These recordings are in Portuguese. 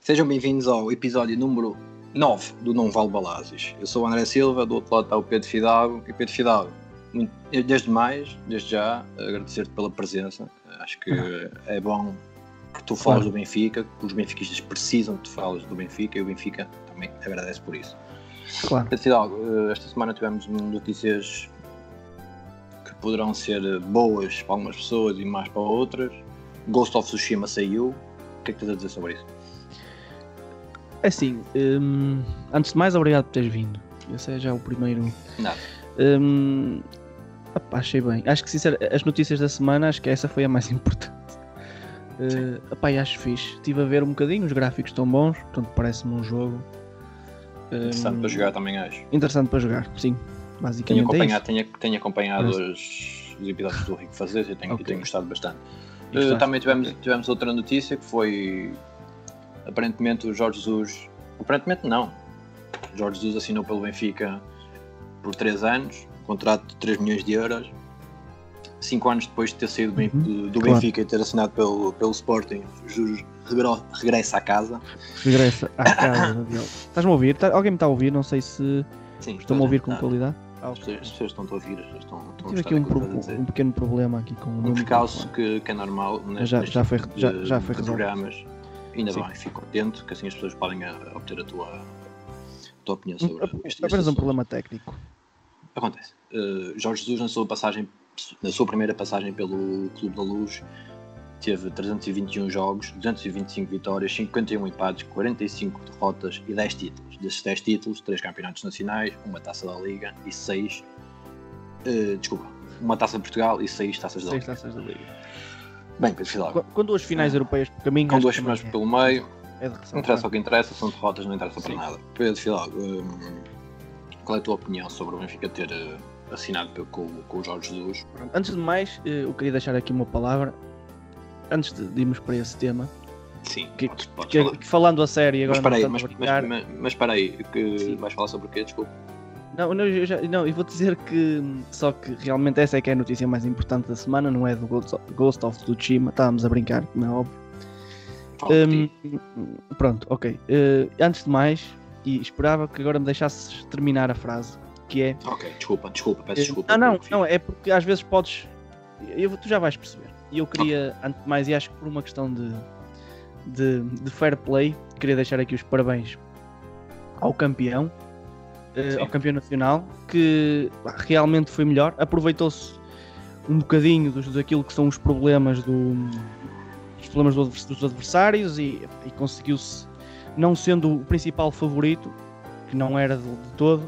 Sejam bem-vindos ao episódio número 9 do Não Vale Balazes. Eu sou o André Silva, do outro lado está o Pedro Fidalgo. E Pedro Fidalgo, muito- desde mais, desde já, agradecer-te pela presença. Acho que é bom que tu fales Claro. do Benfica, que os benfiquistas precisam que tu fales do Benfica e o Benfica também agradece por isso. Claro. Eh, esta semana tivemos notícias que poderão ser boas para algumas pessoas e mais para outras. Ghost of Tsushima saiu. O que é que tens a dizer sobre isso? É assim, hum, antes de mais, obrigado por teres vindo. Esse é já o primeiro. Nada. Hum, opá, achei bem. Acho que, sinceramente, as notícias da semana, acho que essa foi a mais importante. Uh, opá, e acho fixe. Estive a ver um bocadinho, os gráficos estão bons, portanto, parece-me um jogo. Hum, Interessante para jogar também acho. Interessante para jogar, sim. Tenho Basicamente é acompanhado, isso. tenho, tenho acompanhado os, os episódios do Rico Fazer e tenho, Ok. tenho gostado bastante. Gostaste? também tivemos, Ok. tivemos outra notícia que foi aparentemente o Jorge Jesus. Aparentemente não. Jorge Jesus assinou pelo Benfica por 3 anos, contrato de 3 milhões de euros. 5 anos depois de ter saído do Uhum. do, Claro. Benfica e ter assinado pelo, pelo Sporting, o Jesus regre- regressa à casa. Regressa à casa. Estás-me a ouvir? Tá- alguém me está a ouvir? Não sei se estão-me a ouvir com qualidade. Ah, As pessoas, as pessoas estão a ouvir, as pessoas estão, estão Tive aqui um, pro- um pequeno problema aqui com o meu um percalço microfone. que, que é normal neste, Já- neste já foi- tipo já- já foi programas. Ainda Sim. bem, fico contente que assim as pessoas podem ah, obter a tua, a tua opinião sobre este Apenas um problema técnico. Acontece. Uh, Jorge Jesus, na sua, passagem, na sua primeira passagem pelo Clube da Luz, teve 321 jogos, 225 vitórias, 51 empates, 45 derrotas e 10 títulos. Desses 10 títulos, 3 campeonatos nacionais, uma taça da Liga e 6. desculpa, uma taça de Portugal e 6 taças da Liga. taças da Liga. Bem, Pedro Fidalgo. Com, duas finais Ah. europeias por caminho. Com duas finais também pelo meio, é, é não interessa o que interessa, são derrotas, não interessa para Sim. nada. Pedro Fidalgo, hum, qual é a tua opinião sobre o Benfica ter eh, assinado com, com o Jorge Jesus? Antes de mais, eh, eu queria deixar aqui uma palavra. Antes de, de irmos para esse tema, Sim, que, podes, podes que- falar. que falando a sério Mas agora aí, mas, tanto a mas, brincar- mas, mas espera aí, que Sim. vais falar sobre o quê? Desculpa. Não, não, eu já, não, eu vou dizer que só que realmente essa é que é a notícia mais importante da semana, não é do Ghost of, Ghost of Tsushima, estávamos a brincar, como é óbvio. Ti. pronto, ok. Eh, antes de mais, e esperava que agora me deixasses terminar a frase, que é Ok, desculpa, desculpa, peço Eh, desculpa. Não, não, não, é porque às vezes podes. Eu, tu já vais perceber. E eu queria, antes de mais, e acho que por uma questão de, de, de fair play, queria deixar aqui os parabéns ao campeão, eh, Sim. ao campeão nacional, que realmente foi melhor. Aproveitou-se um bocadinho dos, daquilo que são os problemas do. Os problemas dos adversários e, e conseguiu-se, não sendo o principal favorito, que não era de, de todo,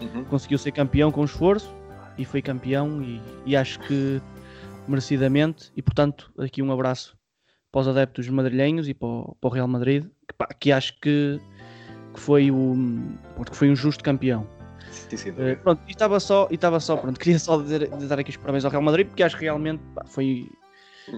Uhum. conseguiu ser campeão com esforço e foi campeão e, e acho que merecidamente. E portanto aqui um abraço para os adeptos madrilhenhos e para o, para o Real Madrid que, pá, que acho que, que foi o que foi um justo campeão. Sim, Eh, pronto e estava só e estava só pronto queria só dizer, dar aqui os parabéns ao Real Madrid porque acho que realmente pá, foi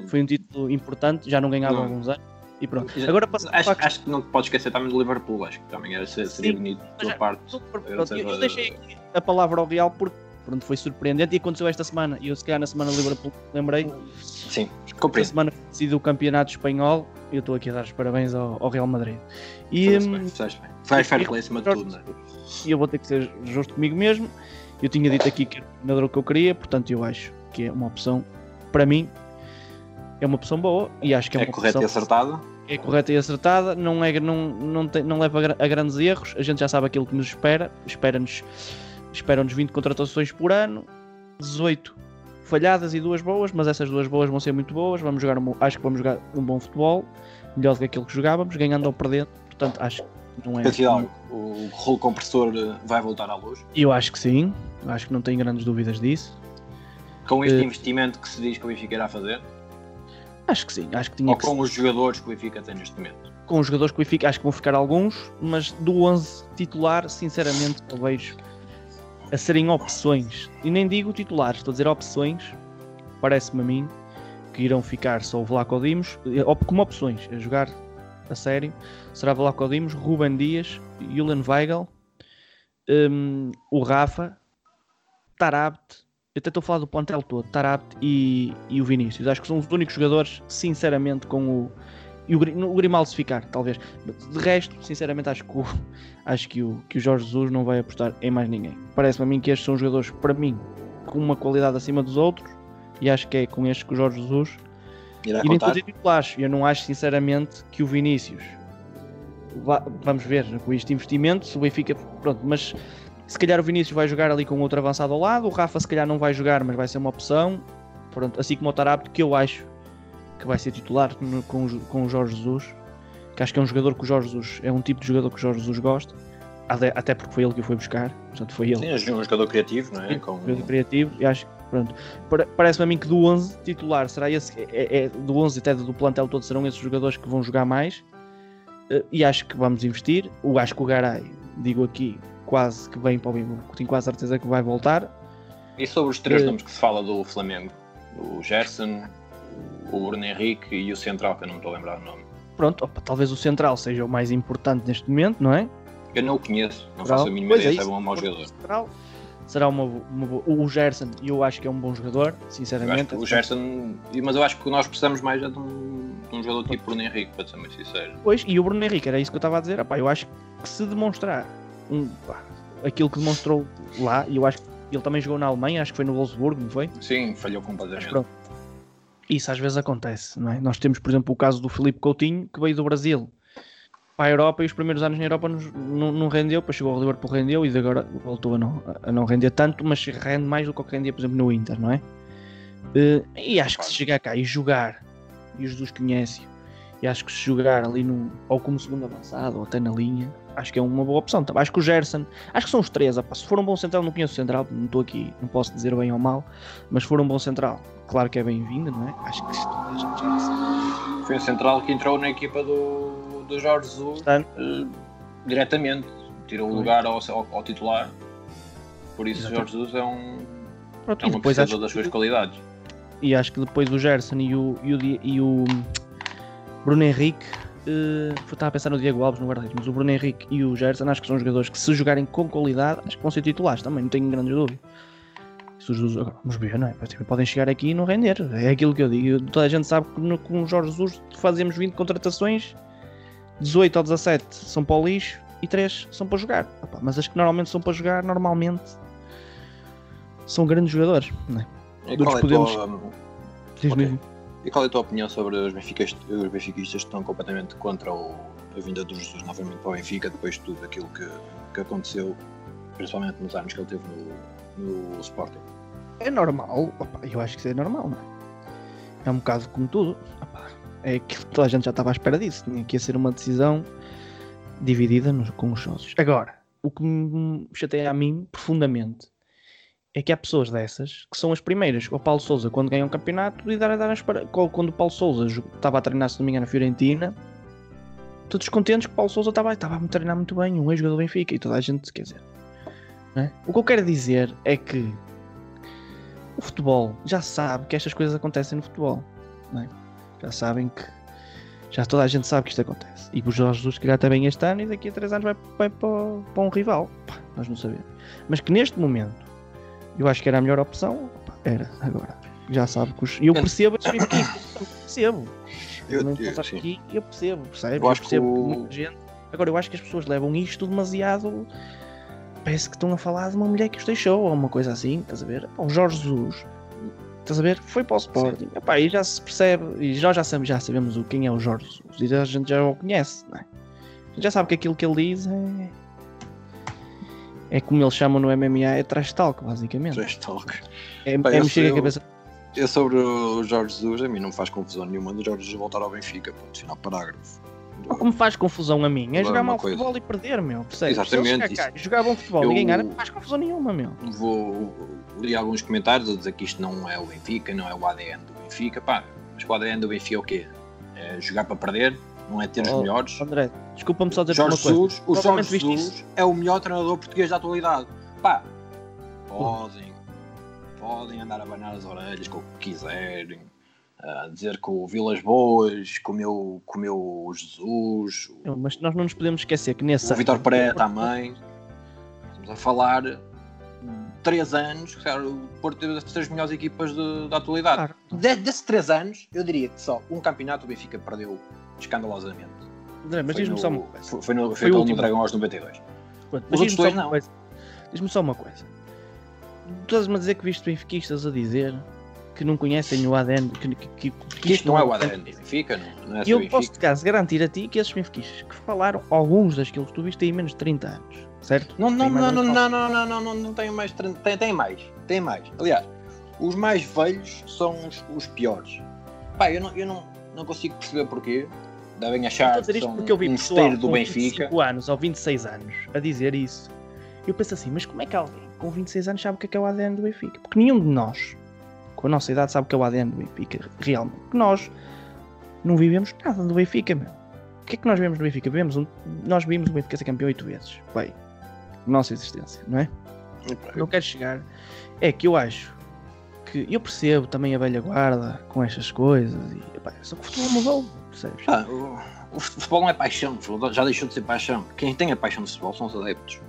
foi um título importante já não ganhava Não. alguns anos e pronto agora passando acho, acho que não te podes esquecer também do Liverpool, acho que também era, seria Sim, bonito da tua parte. Pronto, eu, eu deixei aqui a palavra ao Real porque pronto, foi surpreendente e aconteceu esta semana. E eu, se calhar, na semana do Liverpool, lembrei. Sim, Esta compreendo. semana decidiu o campeonato espanhol e eu estou aqui a dar os parabéns ao, ao Real Madrid. E, Fizeste hum, bem, fizeste bem. Vai fair play acima de tudo, não é? e eu vou ter que ser justo comigo mesmo. Eu tinha dito aqui que era o que eu queria, portanto, eu acho que é uma opção, para mim, é uma opção boa e acho que é É uma correto e opção acertado. é correta e acertada, não, é, não, não, tem, não leva a, gra- a grandes erros, a gente já sabe aquilo que nos espera, espera-nos esperam-nos 20 contratações por ano, 18 falhadas e duas boas, mas essas duas boas vão ser muito boas, vamos jogar um, acho que vamos jogar um bom futebol, melhor do que aquilo que jogávamos, ganhando ou perdendo, portanto acho que não é... Fidalgo, o rolo compressor vai voltar à luz. Eu acho que sim, acho que não tenho grandes dúvidas disso, Com este Eh, investimento que se diz que o Benfica irá fazer, acho que sim, acho que tinha ou que com os jogadores que o Benfica tem neste momento. com os jogadores que o Benfica, acho que vão ficar alguns, mas do 11 titular, sinceramente, eu vejo a serem opções. E nem digo titulares, estou a dizer opções. Parece-me a mim que irão ficar só o Vlaco Dimos, eh, como opções, a jogar a sério. Será Vlaco Dimos, Ruben Dias, Julian Weigl, hum, o Rafa, Tarabt, até estou a falar do plantel todo, e, e o Vinícius. Acho que são os únicos jogadores, sinceramente, com o. E o, o Grimaldo se ficar, talvez. De resto, sinceramente, acho que o, acho que o, que o Jorge Jesus não vai apostar em mais ninguém. Parece-me a mim que estes são jogadores, para mim, com uma qualidade acima dos outros. E acho que é com estes que o Jorge Jesus Irá e fazer titulares. Eu não acho, sinceramente, que o Vinícius. vá- vamos ver com este investimento. Se o Benfica. Pronto, mas se calhar o Vinícius vai jogar ali com outro avançado ao lado. O Rafa, se calhar, não vai jogar, mas vai ser uma opção. Pronto, assim como o Tarapto, que eu acho que vai ser titular no- com, o Jo- com o Jorge Jesus. Que acho que é um jogador que o Jorge Jesus. É um tipo de jogador que o Jorge Jesus gosta. Até porque foi ele que o foi buscar. Portanto, foi ele Sim, um jogador criativo, não é? Com... jogador criativo e acho que pronto. Pare- Parece-me a mim que do 11 titular será esse, é, é- do 11 até do plantel todo serão esses jogadores que vão jogar mais Eh, e acho que vamos investir. O acho que o Garay, digo aqui, quase que vem para o Benfica, tenho quase certeza que vai voltar. E sobre os três Eh, nomes que se fala do Flamengo? O Gerson, o Bruno Henrique e o Central, que eu não me estou a lembrar o nome. Pronto, opa, talvez o central seja o mais importante neste momento, não é? Eu não o conheço, não Central. faço a mínima Pois ideia é se é isso. bom mau jogador. Central será uma, uma boa- o Gerson, eu acho que é um bom jogador, sinceramente. o Gerson, mas eu acho que nós precisamos mais é de um, de um jogador tipo Bruno Henrique, para ser muito sincero. Pois, e o Bruno Henrique, era isso que eu estava a dizer. Epá, eu acho que se demonstrar um, aquilo que demonstrou lá, e eu acho que ele também jogou na Alemanha, acho que foi no Wolfsburgo, não foi? Sim, falhou completamente. Isso às vezes acontece, não é? Nós temos, por exemplo, o caso do Felipe Coutinho, que veio do Brasil para a Europa e os primeiros anos na Europa nos- não, não rendeu, depois chegou ao Liverpool, rendeu e agora voltou a não, a não render tanto, mas rende mais do que o que rendia, por exemplo, no Inter, não é? Eh, e acho que se chegar cá e jogar, e o Jesus conhece e acho que se jogar ali no, ou como segundo avançado ou até na linha, acho que é uma boa opção. Também Acho que o Gerson, acho que são os três. se for um bom central, não conheço o central, não estou aqui, não posso dizer bem ou mal, mas se for um bom central, claro que é bem-vindo, não é? Acho que. Foi o Central que entrou na equipa do, do Jorge Jesus Está- eh, diretamente, tirou o lugar ao, ao- ao titular. Por isso, o Exatamente. Jorge Jesus é um, Pronto, é um depois acho, das suas que, qualidades. e acho que depois o Gerson e o, e o, e o Bruno Henrique. eh, estava a pensar no Diego Alves no guarda-redes, mas o Bruno Henrique e o Gerson acho que são jogadores que, se jogarem com qualidade, acho que vão ser titulares também, não tenho grandes dúvidas. Os Jesus, agora, vamos ver, não é? Tipo, Podem chegar aqui e não render. É aquilo que eu digo. Toda a gente sabe que no, com o Jorge Jesus fazemos 20 contratações, 18 ou 17 são para o lixo e 3 são para jogar. Opa, mas as que normalmente são para jogar, normalmente são grandes jogadores. Não é? E qual, é podemos- tua, Diz-me, Ok. E qual é a tua opinião sobre os benfiquistas, os benfiquistas que estão completamente contra o- a vinda do Jesus novamente para o Benfica, depois de tudo aquilo que, que aconteceu, principalmente nos anos que ele teve no, no Sporting? É normal, opa, eu acho que isso é normal, não é? É um bocado como tudo. opa, é que toda a gente já estava à espera disso. Tinha que ser uma decisão dividida nos- com os sócios. Agora, o que me chateia a mim profundamente é que há pessoas dessas que são as primeiras. O Paulo Souza, quando ganha um campeonato, e dar, dar as para... quando o Paulo Souza estava a treinar, se não me engano, na Fiorentina, todos contentes que o Paulo Souza estava, estava a treinar muito bem, um ex-jogador do Benfica, e toda a gente, quer dizer. é? O que eu quero dizer é que o futebol já sabe que estas coisas acontecem no futebol. é? Já sabem que. Já toda a gente sabe que isto acontece. E o Jorge Jesus, se calhar, bem este ano e daqui a 3 anos vai, vai para, para um rival. Pá, nós não sabemos. Mas que neste momento eu acho que era a melhor opção. Era, agora. Já sabe que os. Eu percebo estes benfiquistas, eu percebo. Eu- não eu- aqui eu percebo, percebe? Eu Eu, acho que percebo que o- muita gente. Agora, eu acho que as pessoas levam isto demasiado. Parece que estão a falar de uma mulher que os deixou, ou uma coisa assim, estás a ver? O Jorge Jesus, estás a ver? Foi para o Sporting. Epá, e já se percebe, e nós já sabemos, já sabemos quem é o Jorge Jesus, e a gente já o conhece, não é? A gente já sabe que aquilo que ele diz é. É como eles chamam no MMA, é trash talk, basicamente. Trash talk. É, é eu mexer a cabeça. Eu sobre o Jorge Jesus, a mim não me faz confusão nenhuma do Jorge Jesus voltar ao Benfica, ponto final parágrafo. O que me faz confusão a mim é jogar mal coisa. futebol e perder, meu. Percebes? Exatamente, cá jogar bom futebol Eu- e ganhar, não faz confusão nenhuma, meu. Vou li alguns comentários a dizer que isto não é o Benfica, não é o ADN do Benfica, pá, mas o ADN do Benfica é o quê? É jogar para perder, não é ter os Oh, melhores. André, desculpa-me só dizer Jorge uma coisa. O Jorge Jesus é o melhor treinador português da atualidade. Pá, podem, podem andar a abanar as orelhas com o que quiserem, a dizer que o Vilas Boas comeu, comeu o Jesus, Mas nós não nos podemos esquecer que nesse o Vitor Pereira também. Estamos a falar 3 anos, claro, o Porto teve as três melhores equipas de, da atualidade. Claro. De, desses 3 anos, eu diria que só um campeonato o Benfica perdeu escandalosamente. André, mas diz-me só uma coisa. Foi, foi no, Foi foi. Dragão aos 92. Pronto, mas diz-me só não. coisa. Diz-me só uma coisa. Tu estás-me a dizer que viste benfiquistas a dizer que não conhecem o ADN, que, que, que, Que isto não é o ADN do Benfica, não, não é E eu Benfica. posso, de caso, garantir a ti que esses benfiquistas que falaram, alguns daqueles que tu viste têm menos de 30 anos, certo? Não, não, não, não, não, não, não, não, não, não tem mais. tren- Tem, tem mais. Tem mais. Aliás, os mais velhos são os, os piores. Pá, eu não, eu não, não consigo perceber porquê. Devem Estou achar a dizer que isto são porque eu vi um esteiro do com Benfica. 25 anos ou 26 anos a dizer isso. Eu penso assim, mas como é que alguém com 26 anos sabe o que é, que é o ADN do Benfica? Porque nenhum de nós, com a nossa idade, sabe o que é o ADN do Benfica, realmente. Porque nós não vivemos nada do Benfica, meu. O que é que nós vemos do Benfica? Vemos um, nós vimos o Benfica ser campeão 8 vezes. Bem, nossa existência, não é? não quero chegar é que eu acho que eu percebo também a velha guarda com estas coisas e epá, só que o futebol mudou, percebes? Pá, o, o futebol não é paixão, já deixou de ser paixão. Quem tem a paixão de futebol são os adeptos.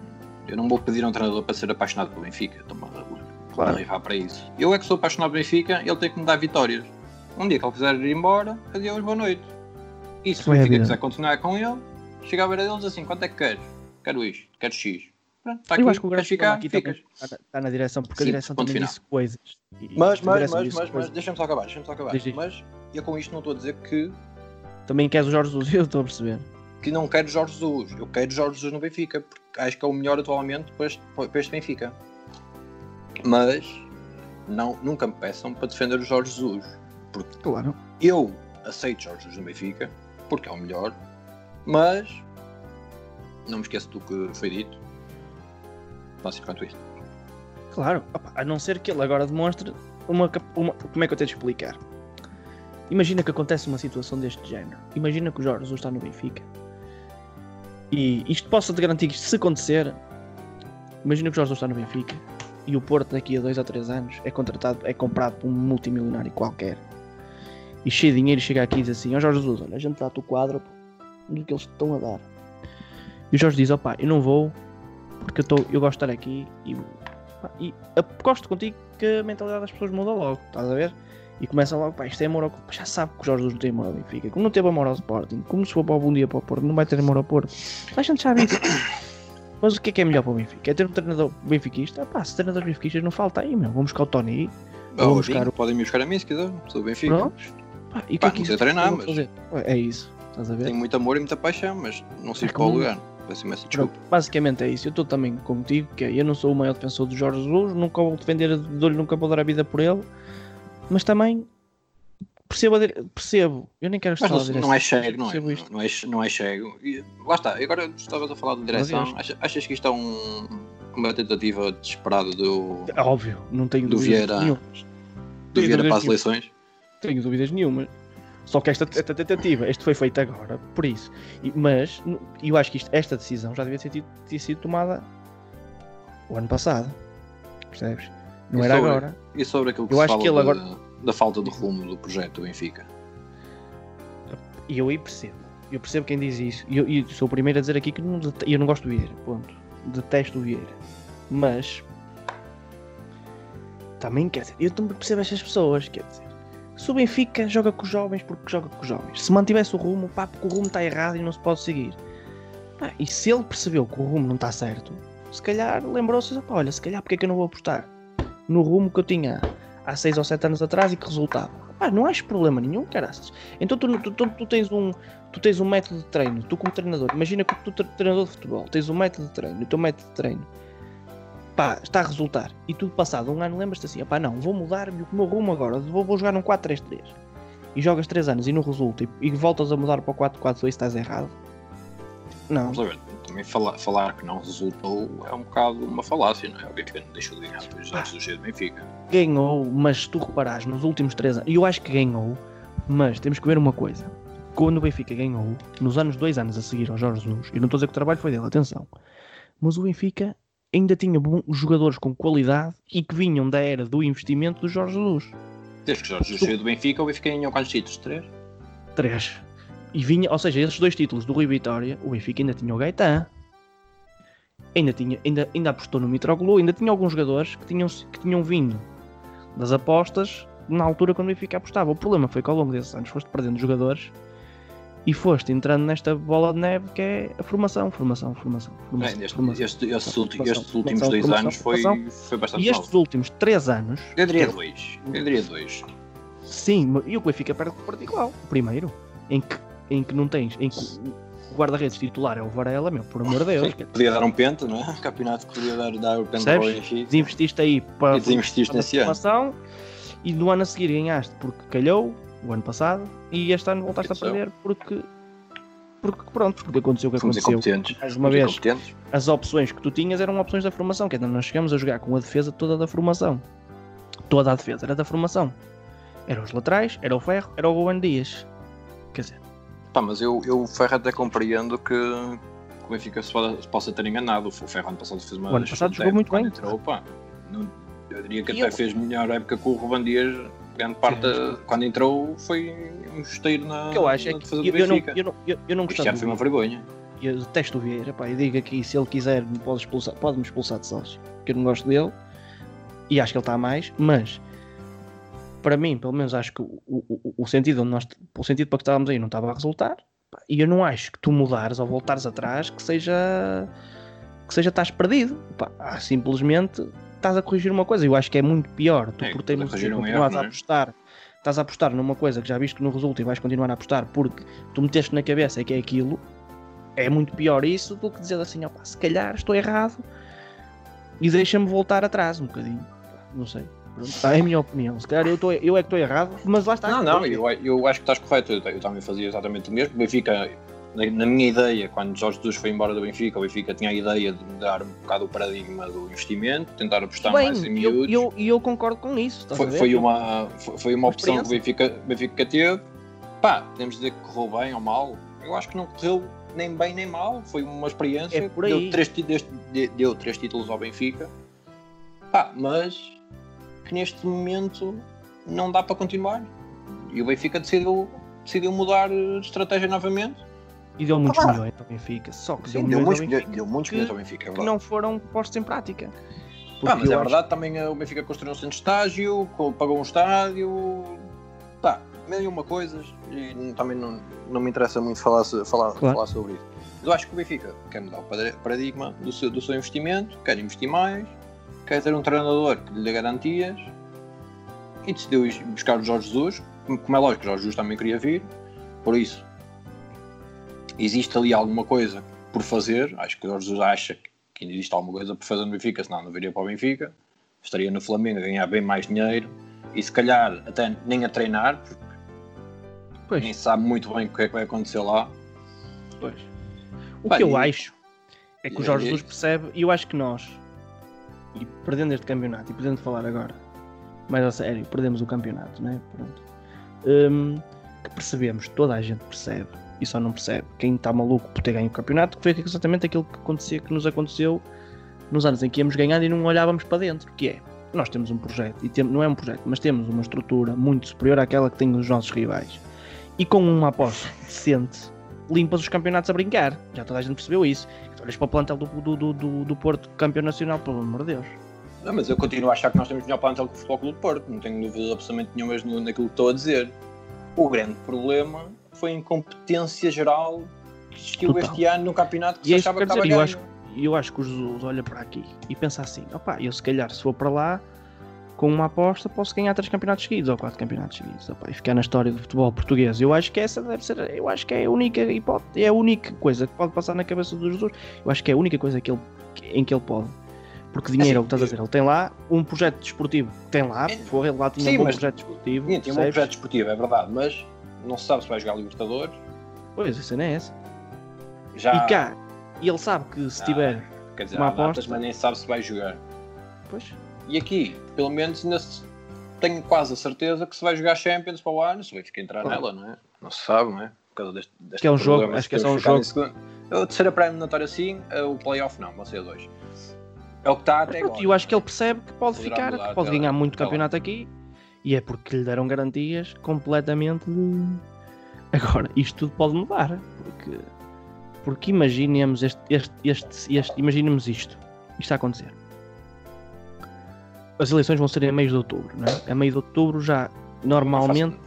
Eu não vou pedir a um treinador para ser apaixonado pelo Benfica. Estou-me a Claro. arribar para isso. Eu é que sou apaixonado pelo Benfica, ele tem que me dar vitórias. Um dia que ele quiser ir embora, adeus, boa noite. E se o a Benfica quiser continuar com ele, chega a ver a deles assim: quanto é que queres? Quero isto, quero X. Pronto, está aqui, eu acho que o grande ficar? aqui Ficas. está, está na direção, porque a Sim, direção ponto também final. disse coisas. E- Mas, a mas, direção mas, mas, mas, deixa-me só acabar, deixa-me só acabar. Diz, diz. Mas eu com isto não estou a dizer que, Também queres o Jorge Jesus, eu estou a perceber. que não quero Jorge Jesus. Eu quero Jorge Jesus no Benfica, porque acho que é o melhor atualmente para este, para este Benfica. Mas não, nunca me peçam para defender o Jorge Jesus. Claro. Eu aceito Jorge Jesus no Benfica, porque é o melhor, mas não me esqueço do que foi dito. Basicamente isto. Claro, a não ser que ele agora demonstre uma, uma- Como é que eu tenho de explicar? Imagina que acontece uma situação deste género. Imagina que o Jorge Jesus está no Benfica. E isto possa te garantir que se acontecer, imagina que o Jorge Jesus está no Benfica e o Porto daqui a 2 a 3 anos é contratado, é comprado por um multimilionário qualquer. E cheio de dinheiro chega aqui e diz assim, ó Jorge Jesus, olha, a gente dá-te o quadro do que eles estão a dar. E o Jorge diz, opá, eu não vou porque eu, tô, eu gosto de estar aqui e Pá, E aposto contigo que a mentalidade das pessoas muda logo, estás a ver? E começa logo, pá, isto é amor ao... pá, Já sabe que o Jorge Jesus não tem amor ao Benfica, como não teve amor ao Sporting, como se for para algum dia para o Porto, não vai ter amor ao Porto. A gente sabe isso. Mas o que é que é melhor para o Benfica? É ter um treinador benfiquista? Pá, se treinadores benfiquistas não falta aí, meu. Vamos buscar o Tony. Vamos Oh, buscar o- Podem me buscar a mim se quiser, sou do Benfica. Pronto. Pá, e o que Pá, é que não sei isso treinar, mas- fazer? É isso, estás a ver? Tenho muito amor e muita paixão, mas não sirvo É como- lugar. Peço imensa desculpa. Pronto, basicamente é isso. Eu estou também contigo, que é, eu não sou o maior defensor do Jorge Jesus, nunca vou defender, dou-lhe nunca vou dar a vida por ele, mas também percebo, percebo. Eu nem quero Mas estar não, a não é cego, não é? Não é, não é cego. E lá está, agora estavas a falar de direção. Achas, achas que isto é um, uma tentativa desesperada do, É óbvio, não tenho Do dúvidas Vieira- nenhumas. do Vieira para as eleições? Tenho dúvidas nenhumas. Só que esta, esta tentativa, isto foi feito agora, por isso. E- mas eu acho que isto- esta decisão já devia ter, tido- ter sido tomada o ano passado. Percebes? Não E era sobre- agora. E sobre aquilo que Eu se acho fala que ele da, agora- da falta de rumo do projeto do Benfica? E eu aí percebo. Eu percebo quem diz isso. E eu, e sou o primeiro a dizer aqui que não eu não gosto do Vieira. Ponto. Detesto o Vieira. Mas. Também quer dizer. Eu também percebo estas pessoas. Quer dizer. Se o Benfica joga com os jovens porque joga com os jovens. Se mantivesse o rumo, pá, porque o rumo está errado e não se pode seguir. Pá, e se ele percebeu que o rumo não está certo, se calhar lembrou-se, olha, se calhar porque é que eu não vou apostar no rumo que eu tinha há 6 ou 7 anos atrás e que resultava. Pá, não acho problema nenhum, caraças. Então tu, tu, tu, tu tens um tu tens um método de treino, tu como treinador, imagina que tu tre- treinador de futebol, tens um método de treino, o teu método de treino pá, está a resultar e tu passado um ano lembras-te assim, pá, não, vou mudar o meu rumo agora, vou, vou jogar num 4-3-3 e jogas 3 anos e não resulta e, e voltas a mudar para o 4-4-2 estás errado não, Vamos ver, também falar, falar que não resultou é um bocado uma falácia, não é? O Benfica não deixou de ganhar dois anos do G do Benfica. ganhou, mas se tu reparares nos últimos 3 anos, e eu acho que ganhou, mas temos que ver uma coisa. Quando o Benfica ganhou, nos anos 2 anos a seguir ao Jorge Jesus, eu não estou a dizer que o trabalho foi dele, atenção, mas o Benfica ainda tinha bons jogadores com qualidade e que vinham da era do investimento do Jorge Jesus. Desde que Jorge Jesus saiu do Benfica, o Benfica ganhou quantos títulos? Três? 3. E vinha, ou seja, esses dois títulos do Rui Vitória, o Benfica ainda tinha o Gaetan. ainda, tinha, ainda, ainda apostou no Mitroglou, ainda tinha alguns jogadores que tinham, que tinham vindo das apostas na altura quando o Benfica apostava. O problema foi que ao longo desses anos foste perdendo jogadores e foste entrando nesta bola de neve que é a formação, formação, formação. formação, este- formação. este- estes, ulti- formação, estes últimos formação, dois formação, anos foi, formação. foi bastante E estes mal. últimos 3 anos, Eu diria dois. Eu diria dois. sim, e o Benfica perde por particular. O primeiro, em que, em que não tens, em que o guarda-redes titular é o Varela, meu, por amor de Deus. Sim, podia dar um pente, não é? Campeonato que podia dar, dar o pente para o? Benfica. Desinvestiste aí para, E desinvestiste para a formação e no ano a seguir ganhaste porque calhou, o ano passado, e este ano voltaste a perder porque. Porque pronto, porque aconteceu o que Fomos aconteceu. Mais uma Fomos vez, as opções que tu tinhas eram opções da formação, que ainda não chegamos a jogar com a defesa toda da formação. Toda a defesa era da formação. Era os laterais, era o Ferro, era o Ruben Dias. Quer dizer, Pá, mas eu, eu o Ferro até compreendo que, que o Benfica se, pode- se possa ter enganado. O Ferro ano passado fez uma O ano passado jogou muito bem. quando Entrou, pá, não- eu diria que E até eu- fez melhor época que o Ruban Dias. Grande parte, Sim. quando entrou, foi um esteiro na, o que eu acho é que defesa do eu, eu não, eu, não, eu, eu não Este gostava ano foi uma vergonha. eu detesto o Vieira, pá, e digo aqui, se ele quiser, me pode expulsar, pode-me expulsar de sócio, porque eu não gosto dele, e acho que ele está a mais, mas, para mim, pelo menos, acho que o, o, o- sentido onde nós, o sentido para que estávamos aí não estava a resultar, e eu não acho que tu mudares ou voltares atrás que seja, que seja estás perdido, pá, ah, simplesmente estás a corrigir uma coisa, eu acho que é muito pior, tu É, por corrigir um a é? apostar, estás a apostar numa coisa que já viste que não resulta e vais continuar a apostar porque tu meteste na cabeça que é aquilo, é muito pior isso do que dizer assim, opá, se calhar estou errado e deixa-me voltar atrás um bocadinho. Não sei. Pronto, é a minha opinião. Se calhar eu, estou, eu é que estou errado, mas lá está. Não, não, eu, eu acho que estás correto. Eu, eu também fazia exatamente o mesmo. O Benfica, na, na minha ideia, quando Jorge Jesus foi embora do Benfica, o Benfica tinha a ideia de mudar um bocado o paradigma do investimento, tentar apostar Bem, mais em eu, miúdos. e eu, e eu concordo com isso. foi, foi uma, foi, foi uma opção que o Benfica, Benfica teve. Pá, podemos dizer que correu bem ou mal. Eu acho que não correu nem bem nem mal. Foi uma experiência. É. Deu, três, ti- deste- de- deu três títulos ao Benfica. Pá, mas que neste momento não dá para continuar. E o Benfica decidiu, decidiu mudar de estratégia novamente. E deu muitos Ah, milhões ao Benfica. Só que Sim, deu deu, milhões muitos, deu, deu milhões ao Benfica. É que verdade. não foram postos em prática. Pá, Porque mas é acho- verdade, também eh, o Benfica construiu um centro de estágio, pagou um estádio. Pá, e uma coisas. E também não, não me interessa muito falar, falar, Claro. falar sobre isso. Mas eu acho que o Benfica quer mudar o paradigma do seu, do seu investimento, quer investir mais, quer ter um treinador que lhe dê garantias e decidiu buscar o Jorge Jesus. Como é lógico, o Jorge Jesus também queria vir, por isso existe ali alguma coisa por fazer. Acho que o Jorge Jesus acha que ainda existe alguma coisa por fazer no Benfica, senão não viria para o Benfica. Estaria no Flamengo a ganhar bem mais dinheiro e se calhar até nem a treinar, porque Pois, nem sabe muito bem o que é que vai acontecer lá. pois. O que eu acho é que o Jorge e- Jesus percebe, e eu acho que nós, e perdendo este campeonato, e podendo falar agora, mais a sério, perdemos o campeonato, né? Pronto. Hum, que percebemos, toda a gente percebe, e só não percebe quem está maluco por ter ganho o campeonato, que foi exatamente aquilo que acontecia, que nos aconteceu nos anos em que íamos ganhando e não olhávamos para dentro, que é, nós temos um projeto, e tem, não é um projeto, mas temos uma estrutura muito superior àquela que têm os nossos rivais. E com uma aposta decente, limpas os campeonatos a brincar. Já toda a gente percebeu isso. Tu olhas para o plantel do, do, do, do, Porto, campeão nacional, pelo amor de Deus. Não, mas eu continuo a achar que nós temos melhor plantel que o Futebol Clube do Porto, não tenho dúvida absolutamente nenhuma naquilo que estou a dizer. O grande problema foi a incompetência geral que existiu Total. este ano no campeonato que E é se achava que estava dizer, eu acho, e eu acho que o Jesus olha para aqui e pensa assim: opá, eu se calhar se for para lá, com uma aposta, posso ganhar três campeonatos seguidos ou quatro campeonatos seguidos opá, e ficar na história do futebol português. Eu acho que essa deve ser, eu acho que é a única hipótese, é a única coisa que pode passar na cabeça do Jesus. Eu acho que é a única coisa que ele, em que ele pode. Porque dinheiro, é o que estás a dizer, ele tem lá um projeto desportivo, tem lá, É. por favor, ele lá tinha Sim, um bom mas projeto desportivo. Tinha, tinha um projeto desportivo, é verdade, mas não se sabe se vai jogar Libertadores. Pois, a cena é essa. Já, E cá, e ele sabe que se Ah, tiver, quer dizer, uma há datas, aposta. mas nem sabe se vai jogar. pois, E aqui, pelo menos, ainda se- tenho quase a certeza que se vai jogar Champions para o ano, se vai ficar entrar nela, não é? Não se sabe, não é? Por causa deste, deste Que é um jogo, acho que é só um jogo. A terceira pré-eliminatória sim, o playoff não, vão ser dois. É o que está até agora. eu acho que ele percebe que pode Poderá ficar, que pode até ganhar muito lá. campeonato aqui e é porque lhe deram garantias completamente de. Agora, isto tudo pode mudar, porque Porque imaginemos este, este, este, este imaginemos isto. Isto a acontecer. As eleições vão ser em meio de outubro, não é? A meio de outubro já normalmente.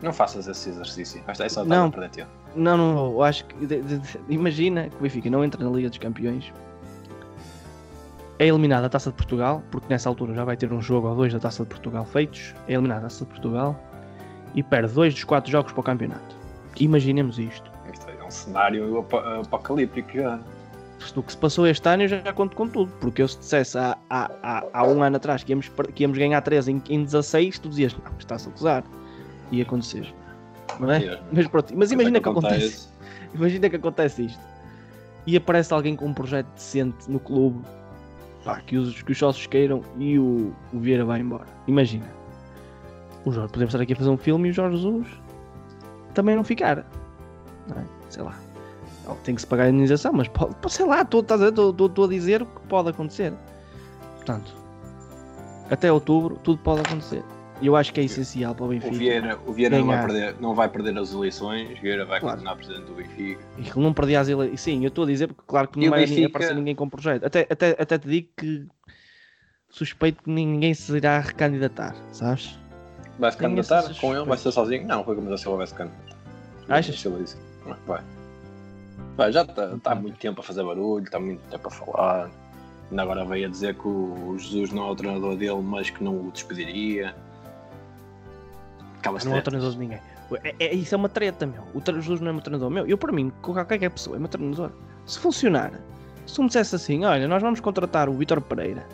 Não faças esse exercício. É só Não. ti. Não, não vou. Acho que. de- de- de- imagina que o Benfica não entra na Liga dos Campeões. É eliminada a Taça de Portugal, porque nessa altura já vai ter um jogo ou dois da Taça de Portugal feitos. É eliminada a Taça de Portugal e perde dois dos quatro jogos para o campeonato. Imaginemos isto. Isto é um cenário apa- apocalíptico já. Do que se passou este ano eu já conto com tudo. Porque eu se dissesse há, há, há, há um ano atrás que íamos, que íamos ganhar 3 em, em 16, tu dizias, não, está-se a gozar. Ia acontecer. Não é? Yeah. Mas, pronto, mas imagina Coisa que acontece. Imagina que acontece isto. E aparece alguém com um projeto decente no clube. Pá, que, os, que os sócios queiram e o, o Vieira vai embora. Imagina. O Jorge, podemos estar aqui a fazer um filme e o Jorge Jesus também não ficar. Não é? Sei lá. Tem que se pagar a indenização, mas pode, sei lá, estou a dizer- o que pode acontecer. Portanto, até outubro tudo pode acontecer. E eu acho que é essencial para o O Benfica. Vieira, o Vieira não, vai perder, não vai perder as eleições, o Vieira vai Claro. continuar presidente do Benfica. E que não perdia as eleições. Sim, eu estou a dizer porque, claro, que não o vai Benfica- aparecer ninguém com projeto. Até, até, até te digo que suspeito que ninguém se irá recandidatar, sabes? Vai se candidatar com ele? Vai ser sozinho? Não, o Rui Gomes da Silva vai se candidatar. Achas? Vai. Já está tá há muito tempo a fazer barulho, está muito tempo a falar. Ainda agora veio a dizer que o Jesus não é o treinador dele, mas que não o despediria. Aquelas Não é o treinador de ninguém. É, é- isso é uma treta, meu. O Jesus não é meu treinador. Meu, eu, para mim, qualquer pessoa é meu treinador. Se funcionar, se tu me dissesse assim, olha, nós vamos contratar o Vítor Pereira,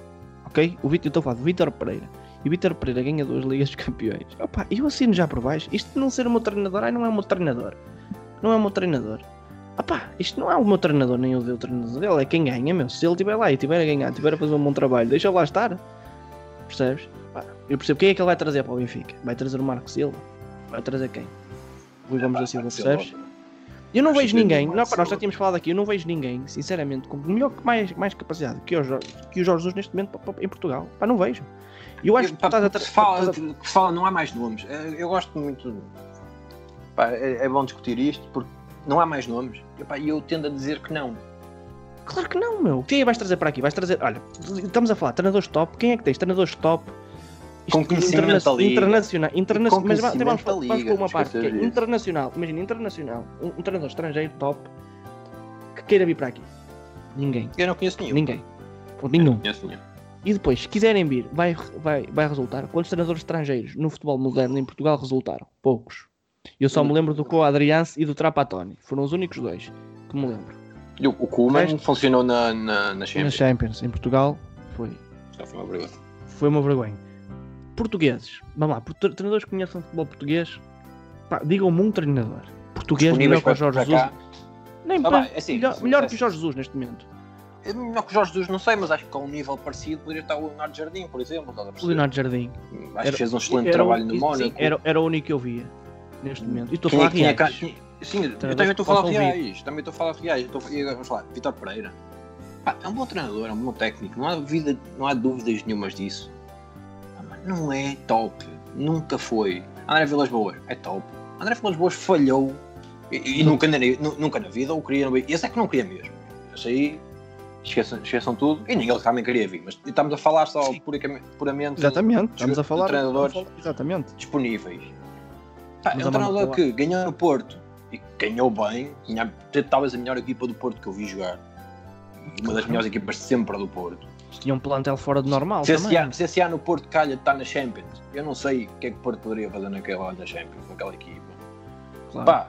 ok? O Vítor, eu estou a falar do Vítor Pereira. E o Vítor Pereira ganha duas Ligas dos Campeões. Opa, eu assino já por baixo. Isto de não ser o meu treinador, ai, não é o meu treinador. Não é o meu treinador. Opá, isto não é o meu treinador, nem o do treinador dele, é quem ganha, meu. Se ele estiver lá e estiver a ganhar, estiver a fazer um bom trabalho, deixa lá estar. Percebes? Pá, eu percebo quem é que ele vai trazer para o Benfica. Vai trazer o Marco Silva? Vai trazer quem? Rui Gomes da Silva, percebes? Eu não vejo que ninguém, não nós já tínhamos falado aqui, eu não vejo ninguém, sinceramente, com melhor, mais, mais capacidade que o, Jorge, que o Jorge Jesus neste momento em Portugal. Pá, não vejo. Eu acho que tu Pá, estás a, se fala, a- que se fala, não há mais nomes. Eu gosto muito. Pá, é, é bom discutir isto porque não há mais nomes. E eu tendo a dizer que não. Claro que não, meu. Quem é vais trazer para aqui? Vais trazer. Olha, estamos a falar, treinadores top. Quem é que tens? Treinadores top. Com conhecimento da liga. Internacional. Com mas vamos, vamos liga, uma parte que é internacional. Imagina, internacional. Um, um treinador estrangeiro top que queira vir para aqui. Ninguém. Eu não conheço nenhum. Ninguém. Ou nenhum. Não conheço nenhum. E depois, se quiserem vir, vai, vai, vai resultar. Quantos treinadores estrangeiros no futebol moderno em Portugal resultaram? Poucos. Eu só me lembro do Co Adriance e do Trapattoni. Foram os únicos dois que me lembro. E o, o resto- funcionou na, na, na Na Champions. Champions, em Portugal, foi, Já foi uma vergonha. foi uma vergonha. Portugueses, vamos lá, treinadores que conhecem futebol português, digam-me um treinador português melhor que o Jorge Jesus. cá. Nem Ah, para- é assim, melhor, se melhor me que o Jorge Jesus neste momento. É melhor que o Jorge Jesus, não sei, mas acho que com um nível parecido poderia estar o Leonardo Jardim, por exemplo. O? Leonardo Jardim. Acho que fez um excelente era trabalho no sim, Mónaco. Era, era o único que eu via neste momento. E estou a Tinha- falar tinha cá- reais. tinha- Sim, eu também estou a falar reais. Também estou a falar reais. Estou, e agora, vamos falar, Vitor Pereira. Pá, é um bom treinador, é um bom técnico. Não há, vida, não há dúvidas nenhumas disso. Não é top. Nunca foi. André Vilas Boas é top. André Vilas Boas falhou. E, e nunca, na, nu- nunca na vida o queria. Esse é que não queria mesmo. Esse aí. Esqueçam, esqueçam tudo. E ele também queria vir. Mas estamos a falar só puramente, puramente Exatamente, estamos a de falar. treinadores. a falar- Exatamente. disponíveis. Pá, é um mão treinador que ganhou no Porto e ganhou bem. Tinha talvez a melhor equipa do Porto que eu vi jogar. Uma das melhores equipas de sempre do Porto. Tinha um plantel fora de normal Se esse, ano, o Porto calha de estar na Champions, eu não sei o que é que o Porto poderia fazer naquela na Champions, com aquela equipa. Claro. Pá,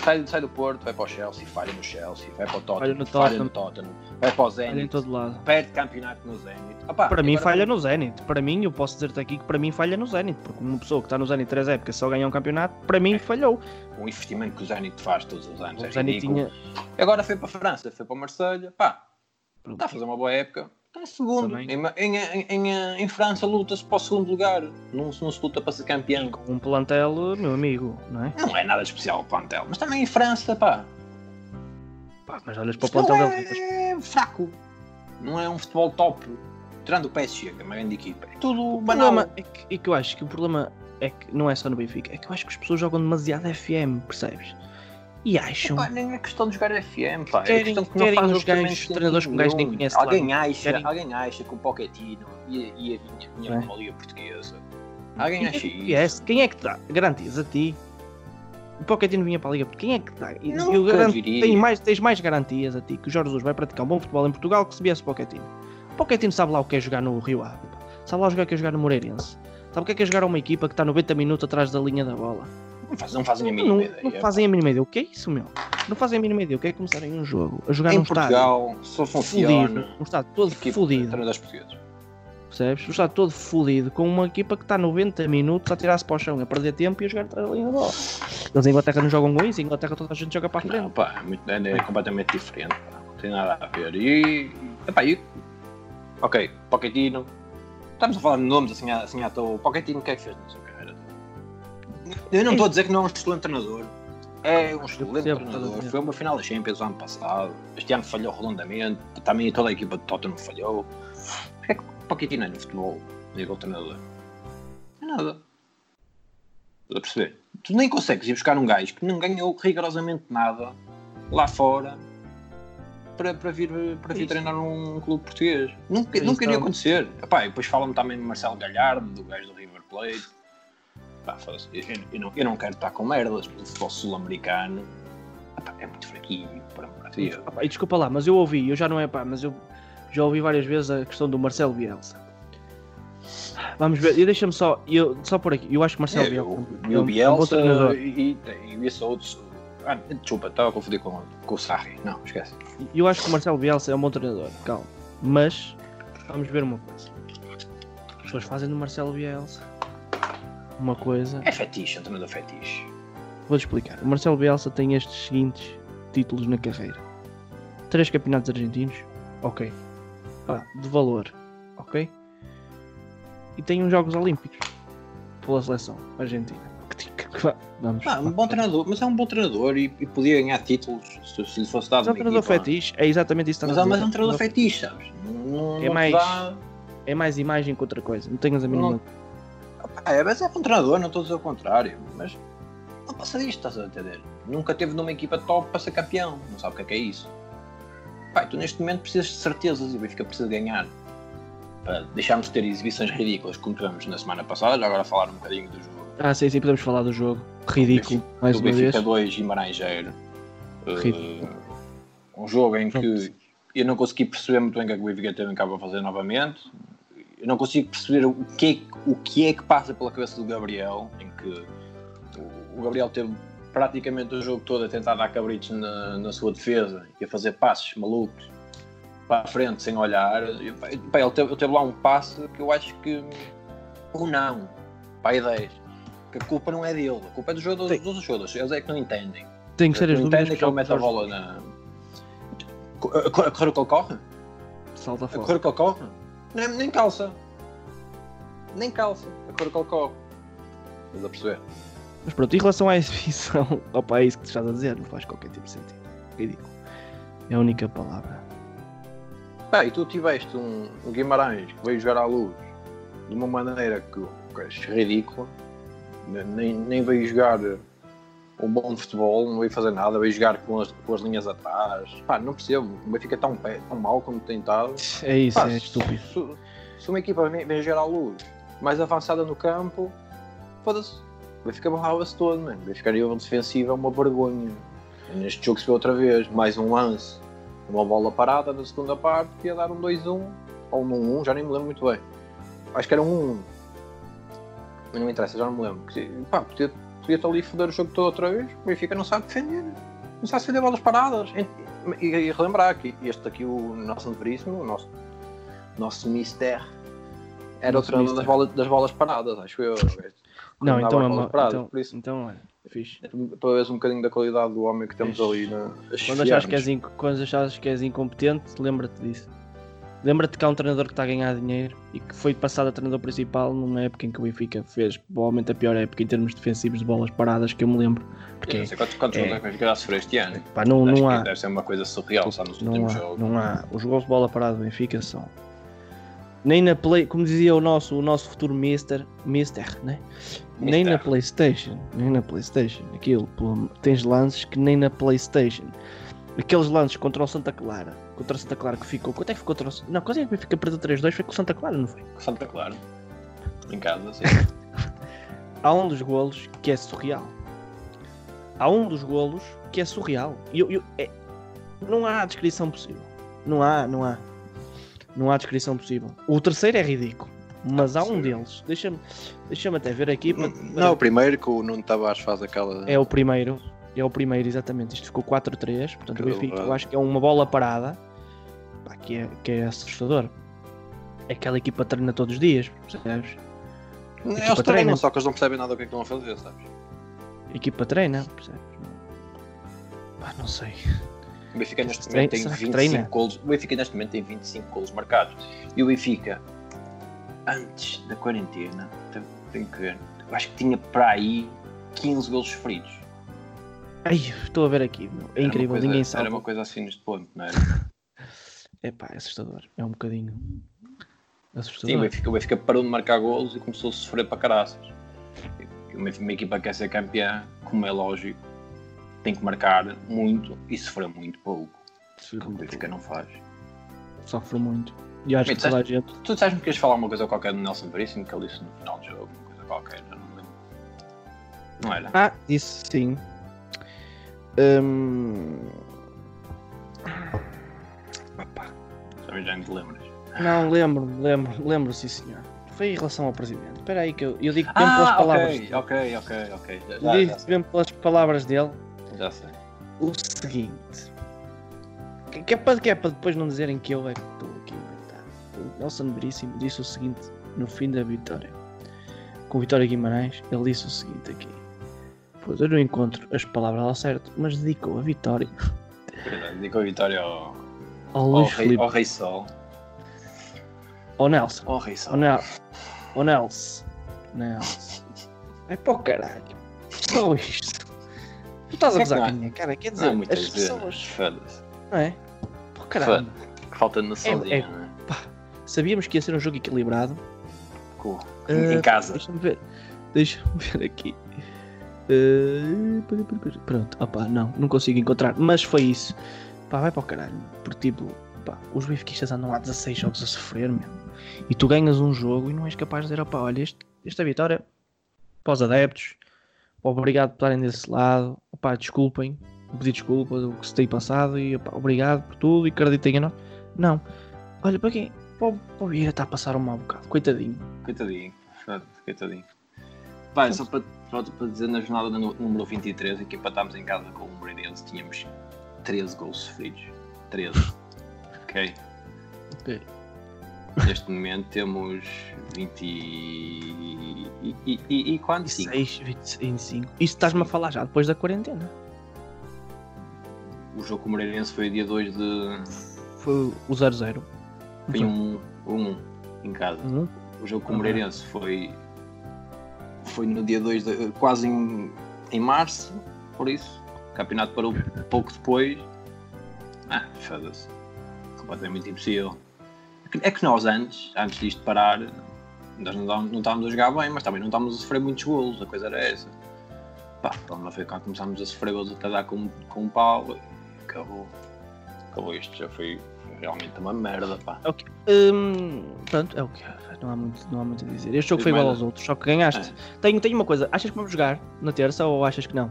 sai, sai do Porto, vai para o Chelsea, falha no Chelsea, vai para o Tottenham, Falha no falha no Tottenham, vai para o Falha em Zenit, todo lado. perde campeonato no Zenit. Pá, Para mim falha no Zenit. Para mim, eu posso dizer-te aqui que para mim falha no Zenit. Porque uma pessoa que está no Zenit três épocas só ganha um campeonato, para mim falhou. O investimento que o Zenit faz todos os anos O é Zenit ridículo. tinha. Agora foi para a França, foi para a Marselha, pá, está a fazer uma boa época. Está em segundo. Em, em, em, em, em França luta-se para o segundo lugar, não, se- não se luta para ser campeão. Com um plantel, meu amigo, não é? Não é nada especial o plantel, mas também em França, pá. Pá, mas olhas para o plantel deles. é fraco. Não é um futebol top. Tirando o PSG, que é uma grande equipa. É tudo O banal. problema é que, é que eu acho que o problema é que não é só no Benfica, é que eu acho que as pessoas jogam demasiado FM, percebes? E acham. Pá, nem é questão de jogar FM, pá. é Querem- questão que não os gajos, treinadores que um gajo nem conhece lá. Alguém acha, Querem- alguém acha que o Pochettino ia, ia vir vinha É. para uma liga portuguesa. Alguém é acha isso? conhece? Quem é que dá? Garantias a ti. O Pochettino vinha para a Liga. Quem é que dá? E- Nunca eu garanto- tem mais, tens mais garantias a ti que o Jorge Jesus vai praticar um bom futebol em Portugal que se viesse o Pochettino. O Pochettino sabe lá o que é jogar no Rio Ave. Sabe lá o que é jogar no Moreirense. Sabe o que é que é jogar a uma equipa que está 90 minutos atrás da linha da bola. Não, faz, não fazem a Não, mínima não, ideia. não fazem a mínima ideia. O que é isso, meu? Não fazem a mínima ideia. O que é começarem um jogo a jogar Em num estádio Portugal só fudido. funciona. Um estádio todo equipe de fudido. portugueses. Percebes? Um estádio todo fudido com uma equipa que está 90 minutos a tirar-se para o chão, a perder tempo e a jogar atrás da linha da bola. Eles em Inglaterra não jogam com isso, em Inglaterra toda a gente joga para a frente. Não, pá, é, muito- é completamente diferente. pá. Não tem nada a ver. E. Epá, e ok, Pochettino. Estamos a falar de nomes assim, à- assim à toa. Pochettino, o que é que fez na sua carreira? Eu não estou a dizer que não é um excelente treinador. É um excelente treinador. Foi uma final da Champions ano passado. Este ano falhou redondamente. Também toda a equipa de Tottenham falhou. Porquê é que o Pochettino é no futebol? Nível treinador. Não é nada. Estás a perceber? Tu nem consegues ir buscar um gajo que não ganhou rigorosamente nada lá fora para, para vir, para vir Isso. treinar num clube português. Nunca, nunca iria está- acontecer. Epá, e depois falam também de Marcelo Galhardo, do gajo do River Plate. Eu, eu- não, eu não quero estar com merdas, mas o futebol sul-americano epá, é muito fraquinho, por amor de Deus. Opa, e desculpa lá, mas eu ouvi, eu já não é pá, mas eu já ouvi várias vezes a questão do Marcelo Bielsa. Vamos ver, e deixa-me só, eu, só por aqui, eu acho que Marcelo É, Bielsa é um- e o um- é um Bielsa treinador. e, e, e esse outro. Ah, desculpa, estava a confundir com, com o Sarri. Não, esquece. Eu acho que o Marcelo Bielsa é um bom treinador, calma. Mas vamos ver uma coisa. As pessoas fazem do Marcelo Bielsa uma coisa. É fetiche, é um treinador fetiche. Vou-te explicar. O Marcelo Bielsa tem estes seguintes títulos na carreira: três campeonatos argentinos, ok. De valor, ok. E tem uns Jogos Olímpicos pela seleção argentina. Vamos. Ah, um bom treinador, mas é um bom treinador e, e podia ganhar títulos se, se lhe fosse dado Mas é um treinador equipa. fetiche, é exatamente isso que Mas, a é- mas é um treinador fetiche, sabes? Não, É mais- dá- É mais imagem que outra coisa, não tenhas a mínima. Não- é, mas é bom treinador, não estou a dizer o contrário. Mas não passa disto, estás a entender? Nunca teve numa equipa top para ser campeão. Não sabe o que é que é isso. Pai, tu neste momento precisas de certezas e o Benfica precisa ganhar. Para deixarmos de ter exibições ridículas como tivemos na semana passada, já agora falar um bocadinho do jogo. Ah, sim, sim, podemos falar do jogo. Ridículo, mais do uma vez. Benfica 2 Guimarães 0. Ridículo. um jogo em que eu não consegui perceber muito bem o que é que o Benfica teve em cabo a fazer novamente. Eu não consigo perceber o que, é, que- o que é que passa pela cabeça do Gabriel, em que o- Gabriel teve praticamente o jogo todo a tentar dar cabritos na, na sua defesa e a fazer passos malucos para a frente sem olhar. E, pá, ele, teve, ele teve lá um passe que eu acho que. Ou não, para a 10. Que a culpa não é dele, a culpa é dos jogadores, dos jogadores. Eles é que não entendem. Tenho sérias não dúvidas entendem que ele mete a bola na. A a correr o que ele corre? Salta A fora. correr o que ele corre? Nem, nem calça. Nem calça. A ele corre. Estás a perceber? Mas pronto, em relação à exibição, opa, é isso que tu estás a dizer, não faz qualquer tipo de sentido. Ridículo. É a única palavra. Pá, e tu tiveste um, um Guimarães que veio jogar à luz de uma maneira que, que é ridícula, nem, nem veio jogar um bom futebol, não veio fazer nada, veio jogar com as, com as linhas atrás. Pá, não percebo, o Benfica tão, pé- tão mal como tem estado. É isso, Pá, é estúpido. Se, se uma equipa vem, vem à luz mais avançada no campo, foda-se, o Benfica barrava-se todo, mano. O Benfica a nível defensivo é uma vergonha. Neste jogo se vê outra vez, mais um lance, uma bola parada na segunda parte, que ia dar um 2-1, ou um 1-1, já nem me lembro muito bem. Acho que era um 1 Mas não me interessa, já não me lembro. Pá, podia, podia estar ali foder o jogo todo outra vez, o Benfica não sabe defender. Não sabe defender bolas paradas. E, e, e relembrar que este aqui, o nosso Veríssimo, o nosso, nosso Mister, era o treinador das bolas, das bolas paradas, acho eu. Não, então é uma. paradas, Então, por isso, então olha, fixe. para veres um bocadinho da qualidade do homem que temos Fixe. ali na, a Quando achas, que és quando achas que és incompetente, lembra-te disso. Lembra-te que há um treinador que está a ganhar dinheiro e que foi passado a treinador principal numa época em que o Benfica fez provavelmente a pior época em termos defensivos de bolas paradas que eu me lembro. Eu Porque não sei quantos, quantos é- gols é que já sofreu este ano. pá, não, Acho não que há. Deve ser uma coisa surreal, só nos Não últimos há, jogos. não há. Os gols de bola parada do Benfica são. Nem na Play, como dizia o nosso, o nosso futuro Mister, Mister, né? Nem na PlayStation, nem na PlayStation. Aquilo, tens lances que nem na PlayStation. Aqueles lances contra o Santa Clara, contra o Santa Clara que ficou. Quanto é que ficou o Não, quase é que fica perto 3-2 foi com o Santa Clara, não foi? Com Santa Clara. Em casa, sim. Há um dos golos que é surreal. Há um dos golos que é surreal. Eu, eu, é... Não há descrição possível. Não há, não há. Não há descrição possível. O terceiro é ridículo. Mas há um deles. Deixa-me deixa até ver aqui. Para... Não, o primeiro que o Nuno Tavares faz aquela. É o primeiro. É o primeiro, exatamente. Isto ficou 4-3. Portanto, o Benfica, eu acho que é uma bola parada. Pá, que, é, que é assustador. É aquela equipa treina todos os dias, percebes? Eles treinam, só que eles não percebem nada do que é que estão a fazer, sabes? Equipa treina, percebes? Pá, não sei. O Benfica neste momento tem 25 golos. O Benfica neste momento tem 25 golos marcados. E o Benfica, antes da quarentena, tenho que ver, eu acho que tinha para aí 15 golos sofridos. Ai, estou a ver aqui, é incrível, coisa, ninguém sabe. Era uma coisa assim neste ponto, não era? é pá, é assustador, é um bocadinho assustador. Sim, o Benfica, o Benfica parou de marcar golos e começou a sofrer para caraças. Uma, uma equipa que quer ser campeã, como é lógico, tem que marcar muito e sofrer muito pouco. Sofrer o Benfica não faz. Sofre muito. E acho que toda a gente. Tu disseste-me que queres falar uma coisa qualquer do Nelson Veríssimo que ele disse no final do jogo, uma coisa qualquer, não me lembro. Não era? Ah, disse sim. Hum... Também já não te lembras. Não, lembro, lembro, lembro, sim senhor. Foi em relação ao presidente. Espera aí que eu, eu digo mesmo ah, pelas palavras. Ok, ok, ok, ok. Já, digo mesmo pelas palavras dele. Já sei. O seguinte. Que é para, que é para depois não dizerem que eu é que estou aqui o Nelson Veríssimo disse o seguinte no fim da vitória. Com Vitória Guimarães, ele disse o seguinte aqui. Pois eu não encontro as palavras ao certo, mas dedicou a vitória. dedicou a vitória ao, ao, Luís ao, rei, ao Rei Sol. Ao Nelson. Ao Rei Sol. Ao, Nel ao Nelson. Nelson. É para o caralho. Só isto. Tu estás a gozar com a minha cara, quer dizer, não, as pessoas. Foda-se. Não é? O caralho. Falta noçãozinha, é, é, não é? Sabíamos que ia ser um jogo equilibrado. Cool. Uh, em casa. Deixa-me ver. Deixa-me ver aqui. Uh, pronto, opá, não, não consigo encontrar. Mas foi isso. Pá, vai para o caralho. Porque tipo, pá, os benfiquistas andam há 16 jogos a sofrer, meu. E tu ganhas um jogo e não és capaz de dizer, opá, olha, este, esta vitória para os adeptos. Obrigado por estarem desse lado. Opá, desculpem. Pedir desculpa do que se tem passado e obrigado por tudo e acreditem em nós. Não. Olha, para quem, o, o Vieira está a passar um mau bocado, coitadinho. Coitadinho, coitadinho. Vai, só para, para dizer, na jornada número 23, aqui empatámos em casa com o Moreirense, tínhamos 13 gols sofridos. 13. ok? Ok. Neste momento temos 20 e. e, e, e, e quanto? 26, 25. Isso estás-me a falar já depois da quarentena. O jogo com o Moreirense foi dia 2 de. Foi o 0-0. Foi um, um em casa. Uhum. O jogo com o Moreirense foi, foi no dia 2, de, quase em, em março, por isso. Campeonato parou pouco depois. Ah, foda-se. Completamente impossível. É que nós antes, antes disto parar, nós não, não estávamos a jogar bem, mas também não estávamos a sofrer muitos golos, a coisa era essa. Pá, então foi quando começámos a sofrer golos a dar com, com um pau acabou. Acabou isto, já foi, realmente uma merda, pá. Okay. Hum, pronto, é o que não há, muito, não há muito a dizer. Este jogo foi igual aos outros, só que ganhaste. É. Tenho, tenho uma coisa, achas que vamos jogar na terça ou achas que não?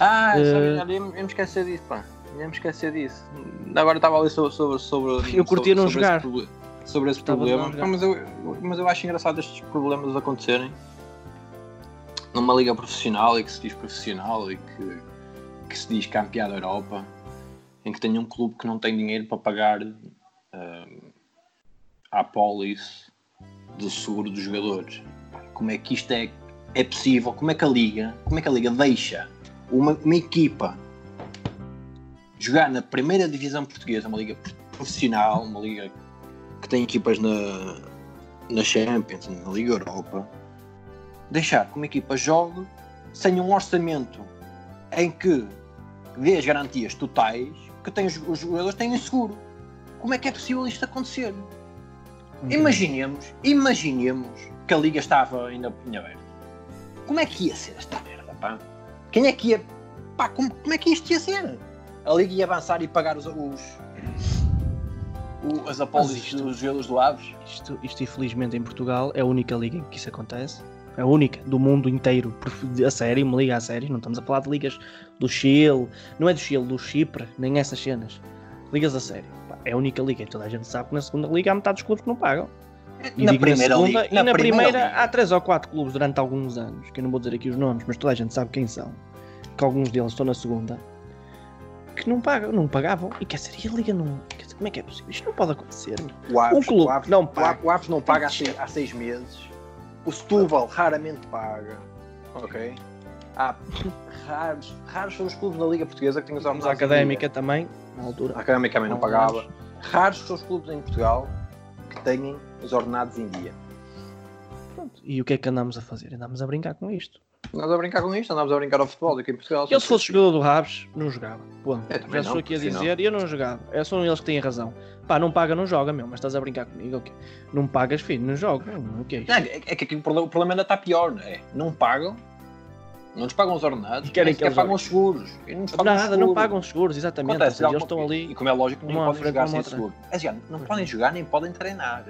Ah, uh... sabe, ia, me esquecer disso, pá. Ia me esquecer disso. Agora estava ali sobre. sobre, sobre eu curtia não jogar. Esse, sobre esse problema. Mas eu, mas eu acho engraçado estes problemas acontecerem numa liga profissional e que se diz profissional e que, que se diz campeão da Europa em que tenha um clube que não tem dinheiro para pagar uh, a pólice do seguro dos jogadores. Como é que isto é, é possível? Como é que a Liga, como é que a Liga deixa uma, uma equipa jogar na primeira divisão portuguesa, uma liga profissional, uma liga que tem equipas na, na Champions, na Liga Europa, deixar que uma equipa jogue sem um orçamento em que dê as garantias totais que tem, os jogadores têm seguro. Como é que é possível isto acontecer? Imaginemos, imaginemos que a liga estava ainda em aberto. Como é que ia ser esta merda, pá? Quem é que ia. Pá, como, como é que isto ia ser? A liga ia avançar e pagar os. os o- as apólices dos gelos do Aves? Isto, isto, infelizmente, em Portugal é a única liga em que isso acontece. É a única do mundo inteiro. A sério, uma liga a sério. Não estamos a falar de ligas do Chile, não é do Chile, do Chipre, nem essas cenas. Ligas a sério. É a única liga. E toda a gente sabe que na segunda liga há metade dos clubes que não pagam. E na primeira segunda, liga. E na, primeira, liga. há três ou quatro clubes durante alguns anos, que eu não vou dizer aqui os nomes, mas toda a gente sabe quem são. Que alguns deles estão na segunda. Que não pagam, não pagavam. E quer dizer, e a liga não. Dizer, como é que é possível? Isto não pode acontecer. O Aves, Um clube o Aves, não paga. O Aves não paga há seis, há seis meses. O Setúbal raramente paga. Ok? Há raros, raros são os clubes da Liga Portuguesa que têm os ordenados. a académica também, na altura. A Académica também não pagava. Raros são os clubes em Portugal que têm os ordenados em dia. Pronto. E o que é que andamos a fazer? Andamos a brincar com isto. Andamos a brincar com isto, andamos a brincar ao futebol aqui em Portugal. Eu, se fosse jogador do Rabs, não jogava. Ponto. Já estou não, aqui a sim, dizer e eu não jogava. É só eles que têm razão. Pá, não paga, não joga, meu. Mas estás a brincar comigo, ok? Não pagas, filho, não joga. Não, o que é isto? Não, é, é que aqui o problema, o problema ainda está pior, não é? Não pagam, não nos pagam os ordenados, querem que eles pagam os seguros. E não nos pagam os Nada, não seguros. pagam os seguros, exatamente. Acontece seja, eles estão ali. E como é lógico, à podem jogar sem outra. seguro. É assim, não podem jogar nem podem treinar.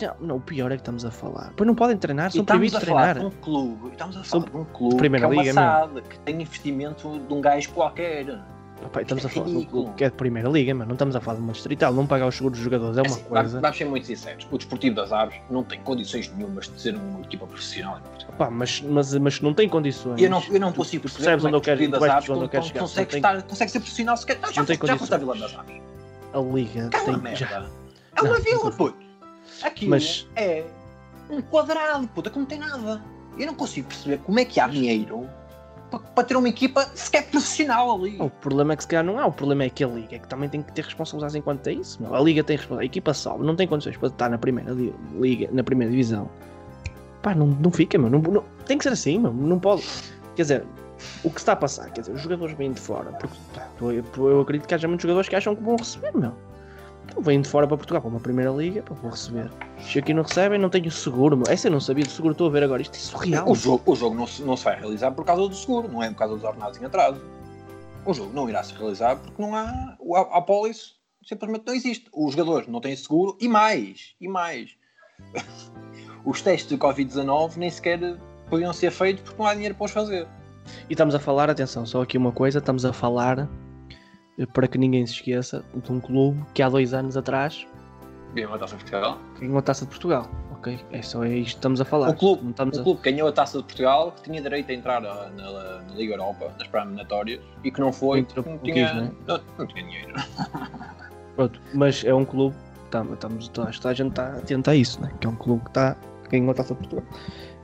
Não, não, o pior é que estamos a falar. Pois não podem treinar, são proibidos de falar treinar. de um clube, estamos a falar de um clube Primeira que é uma Liga. SAD, que tem investimento de um gajo qualquer. Pá, estamos a é falar um ridículo. clube que é de primeira liga, mas não estamos a falar de uma distrital. Não pagar os seguros dos jogadores é uma Assim, coisa. vamos ser muito sinceros, o Desportivo das Aves não tem condições nenhumas de ser uma equipa profissional. Pá, mas, mas, mas não tem condições. Eu não, eu não consigo perceber percebes onde é eu que o quero, das Aves perceber onde eu quero chegar. consegue, Não tem- estar, consegue ser profissional sequer. Ah, já, Não tem já foste à condições. Vila das Aves. A liga Aquela tem merda. já. É uma Não, vila, não puto. Aquilo Mas- é um quadrado, puta, que não tem nada. Eu não consigo perceber como é que há dinheiro para, ter uma equipa sequer profissional ali. O problema é que se calhar não há, o problema é que a Liga é que também tem que ter responsabilidades enquanto é isso. A Liga tem responsabilidade, a equipa sobe, não tem condições para estar na primeira Liga, na primeira divisão. Pá, não, não fica, meu. Não, não- tem que ser assim, meu. Não pode. Quer dizer, o que está a passar, quer dizer, os jogadores vêm de fora, porque pá, eu, eu acredito que haja muitos jogadores que acham que vão receber, meu. Então vêm de fora para Portugal, para uma primeira liga, pá, vou receber. Se aqui não recebem, não tenho seguro, meu. Essa eu não sabia do seguro, estou a ver agora. Isto é surreal. O jogo, o jogo não, se, não se vai realizar por causa do seguro, não é por causa dos ordenados em atraso. O jogo não irá se realizar porque não há. A, a pólice simplesmente não existe. Os jogadores não têm seguro e mais, e mais. Os testes de Covid-19 nem sequer podiam ser feitos porque não há dinheiro para os fazer. E estamos a falar, atenção, só aqui uma coisa, estamos a falar, para que ninguém se esqueça, de um clube que há dois anos atrás Ganhou a taça de Portugal. ganhou a Taça de Portugal. Ok? É só é isto que estamos a falar. O clube, Não estamos o a... clube que ganhou a taça de Portugal, que tinha direito a entrar na, na- na Liga Europa, nas pré-eliminatórias, e que não foi Entrou não tinha, quis, não não, não tinha dinheiro. Pronto, mas é um clube, estamos, estamos, toda acho que a gente está atento a isso, né? que é um clube que, está, que ganhou a Taça de Portugal.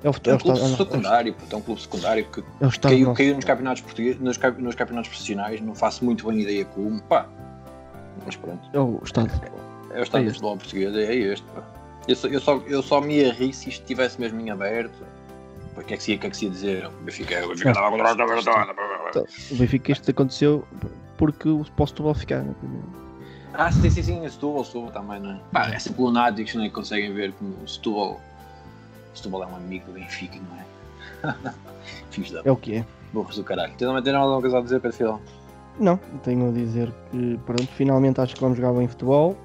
É o, É é um o clube secundário, é um clube secundário que é caiu, nosso. caiu nos campeonatos portugueses, nos, nos campeonatos profissionais, não faço muito bem ideia como, pá. Mas pronto, É o estado. é o estado É do futebol português, é este, pá. Eu só, eu, só, eu só me arri se isto estivesse mesmo em aberto. O que é que se ia, que é que se ia dizer? O Benfica, o Benfica estava contra. Então, O Benfica isto aconteceu porque o Setúbal ficar primeira. Ah, sim, sim, sim, Setúbal, Setúbal também, não é? Pá, é sempre lunáticos, não é? Conseguem ver como o Setúbal, Setúbal é um amigo do Benfica, não é? Filhos da É o que é. burros do caralho. Tens também tem alguma coisa a dizer, Pedro Filão? Não, tenho a dizer que pronto, finalmente acho que vamos jogar bem futebol.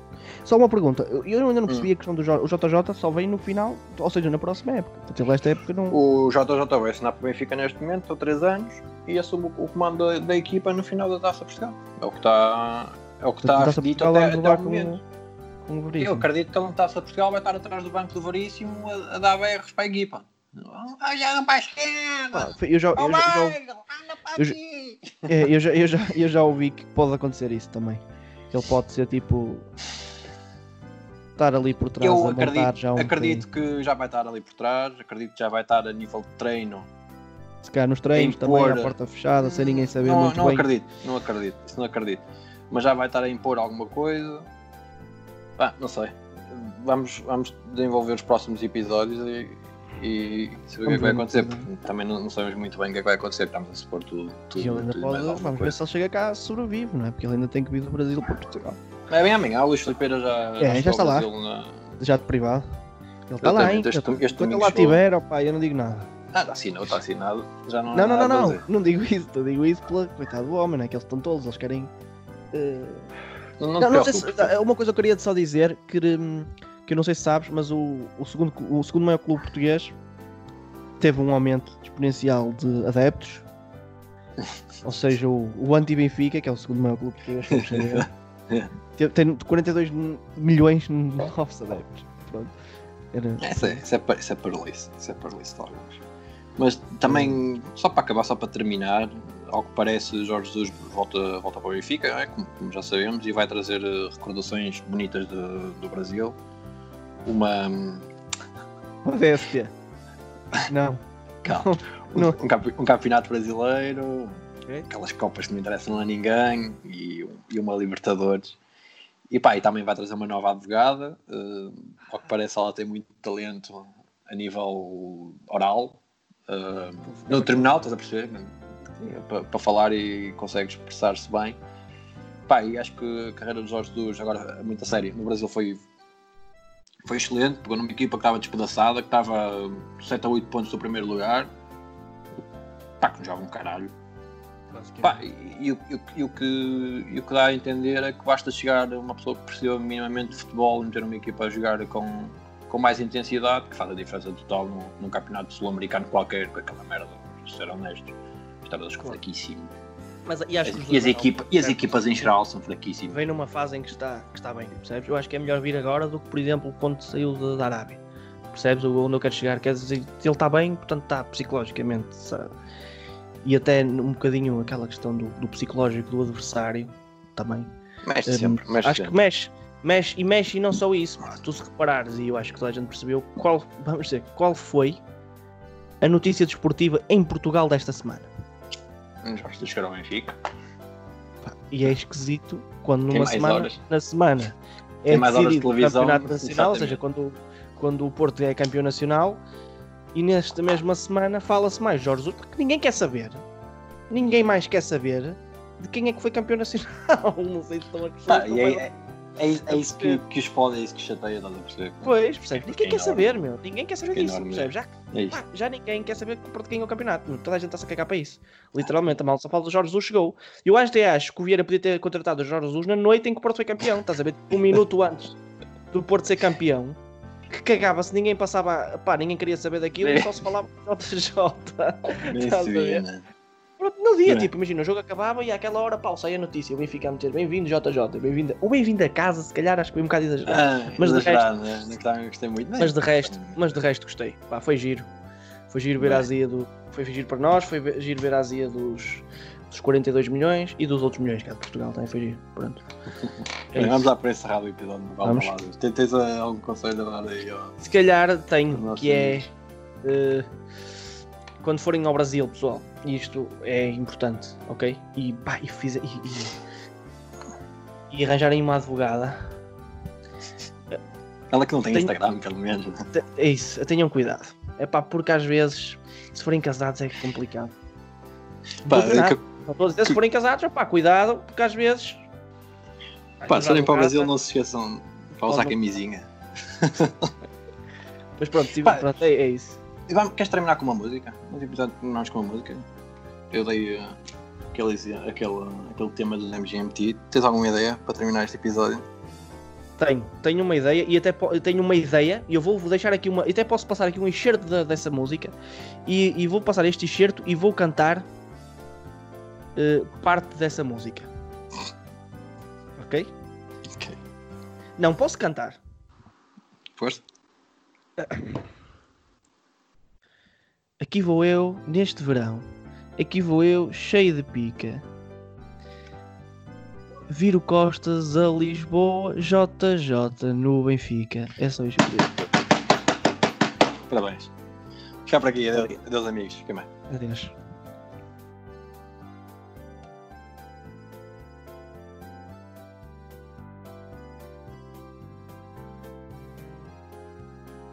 Só uma pergunta, eu eu ainda não percebi Hum. a questão do J- o JJ só vem no final, ou seja, na próxima época. Portanto, ele esta época não. O JJ vai assinar para o Benfica neste momento, há 3 anos, e assume o o comando da, da equipa no final da Taça Portugal. É o que está, é o que está dito até, até o momento. com, com o Eu Veríssimo. acredito que ele na Taça Portugal vai estar atrás do banco do Veríssimo a, a dar berros para a equipa. Ah, já para a esquerda! Eu já, eu já, já- Weigl, anda para eu já- aqui! é, eu, já, eu, já, eu já ouvi que pode acontecer isso também. Ele pode ser tipo. estar ali por trás Eu a acredito, já um acredito que já vai estar ali por trás, acredito que já vai estar a nível de treino. Se calhar nos treinos também, impor- à porta fechada, sem ninguém saber não, muito não bem. acredito, não acredito, isso não acredito. Mas já vai estar a impor alguma coisa. Ah, não sei. Vamos, vamos desenvolver os próximos episódios e, e saber o que é que vai acontecer. ver. Porque também não, não sabemos muito bem o que é que vai acontecer. Estamos a supor tudo. tudo, E ele ainda tudo pode, vamos ver coisa. se ele chega cá sobrevive, não é? Porque ele ainda tem que vir do Brasil para Portugal. É bem amanhã, o Luís Filipeira já, É, já está lá. Na- jato privado. Ele está lá, hein? Este- este ele domingo lá estiver, opá, eu não digo nada. Ah, está assinado, está assinado. Já não Não, não, não, não. Não digo isso. Eu digo isso pela coitado do homem, né? Que eles estão todos, eles querem. eh, Não, não, Não, não sei se, é uma coisa que eu queria só dizer que, hum, que eu não sei se sabes, mas o, o, segundo, o segundo maior clube português teve um aumento exponencial de adeptos. Ou seja, o, o anti-Benfica, que é o segundo maior clube português, teve- tem 42 m- milhões de novos adeptos. Pronto. Era- Isso é, isso é, isso é paralice, isso é paralice de alguns. Mas também, só para acabar, só para terminar, ao que parece, Jorge Jesus volta, volta para o Benfica, é? como, como já sabemos, e vai trazer eh, recordações bonitas de- do Brasil. Uma. hum, Uma DST. Não. calma, um, Não. um campe- um campeonato brasileiro, aquelas copas que não interessam a ninguém, e, e uma Libertadores. E pá, e também vai trazer uma nova advogada. eh, ao que parece, ela tem muito talento a nível oral. eh, no terminal, estás a perceber? Para, para falar e consegue expressar-se bem. Pá, e acho que a carreira dos Jorge Jesus, agora é muito a sério, no Brasil foi, foi excelente. Pegou numa equipa que estava despedaçada, que estava 7 a 8 pontos do primeiro lugar. Pá, que joga um caralho. Pá, e, o- e o- que, e o que dá a entender é que basta chegar uma pessoa que perceba minimamente de futebol e ter uma equipa a jogar com, com mais intensidade, que faz a diferença total num, num campeonato sul-americano qualquer, com aquela merda, vamos ser honestos. Estrelas fraquíssimo. Mas, e os E as, equipa, e as equipas em geral são fraquíssimas. vem numa fase em que está, que está bem, percebes? Eu acho que é melhor vir agora do que, por exemplo, quando saiu da, Arábia. Percebes onde eu quero chegar? Quer dizer, ele está bem, portanto está psicologicamente. sabe? E até um bocadinho aquela questão do, do psicológico do adversário também. Mexe Hum, sempre, mexe acho sempre. que mexe, mexe e mexe e não só isso. Tu se reparares, e eu acho que toda a gente percebeu, qual, vamos dizer, qual foi a notícia desportiva em Portugal desta semana. Jorge de chegar ao Benfica. E é esquisito quando numa semana, horas. na semana é Tem mais horas de decidido o televisão, campeonato nacional, ou seja, exatamente. quando, quando o Porto é campeão nacional, e nesta mesma semana fala-se mais Jorge Jesus, porque ninguém quer saber. Ninguém mais quer saber de quem é que foi campeão nacional. Não sei se estão a perceber. e é, é, é, isso- é isso que, que os pode, é isso que chateia, estás a perceber? Pois, percebes? Ninguém é quer enorme. saber, meu. Ninguém quer saber é disso, percebes? Já, É pá, já ninguém quer saber por quem é o campeonato. meu. Toda a gente está-se a cagar para isso. Literalmente, a malta só fala do Jorge Jesus chegou. Eu até acho que o Vieira podia ter contratado o Jorge Jesus na noite em que o Porto foi campeão. Estás a ver? Um minuto antes do Porto ser campeão. Que cagava-se, ninguém passava. Pá, ninguém queria saber daquilo, É. só se falava do JJ. Nem se via, né? Pronto, no dia, É. tipo, imagina, o jogo acabava e àquela hora, pau, sai a notícia. O Benfica a meter bem-vindo JJ, bem-vindo. O bem-vindo a casa, se calhar, acho que foi um bocado exagerado. Ah, Mas de exagerado, né? Não gostei muito. né? Mas de resto, mas de resto gostei. Pá, foi giro. Foi giro ver a Bem. azia do. Foi giro para nós, foi giro ver a azia dos, dos 42 milhões e dos outros milhões que há de Portugal também foi giro. Pronto. É Bem, vamos lá para encerrar o episódio Vamos. Tem- Tens ah, algum conselho agora aí? ó? Se calhar tenho, que é. eh, quando forem ao Brasil, pessoal, isto é importante, ok? E pá, e, fiz, e, e, e arranjarem uma advogada. Ela que não tem Tenho- Instagram, pelo menos. É isso, tenham cuidado. É pá, porque às vezes, se forem casados, é complicado. Pá, dizer, que- Não dizer se forem casados, pá, cuidado, porque às vezes. pá, se forem para o Brasil, não se esqueçam para usar camisinha. Mas pronto, Pá. pronto, é, é isso. Vamos, queres terminar com uma música? Vamos episódio terminamos com uma música. Eu dei ah, aquele, aquele, aquele tema dos MGMT. Tens alguma ideia para terminar este episódio? Tenho, tenho uma ideia e até tenho uma ideia e eu vou deixar aqui uma. Até posso passar aqui um enxerto da- dessa música e, e vou passar este enxerto e vou cantar eh, parte dessa música. Ok? Ok. Não posso cantar. Força? Aqui vou eu neste verão. Aqui vou eu cheio de pica. Viro Costas a Lisboa, JJ no Benfica. É só isto. que eu. Parabéns. Ficar por aqui. Adeus, adeus amigos. Fiquem bem. Adeus.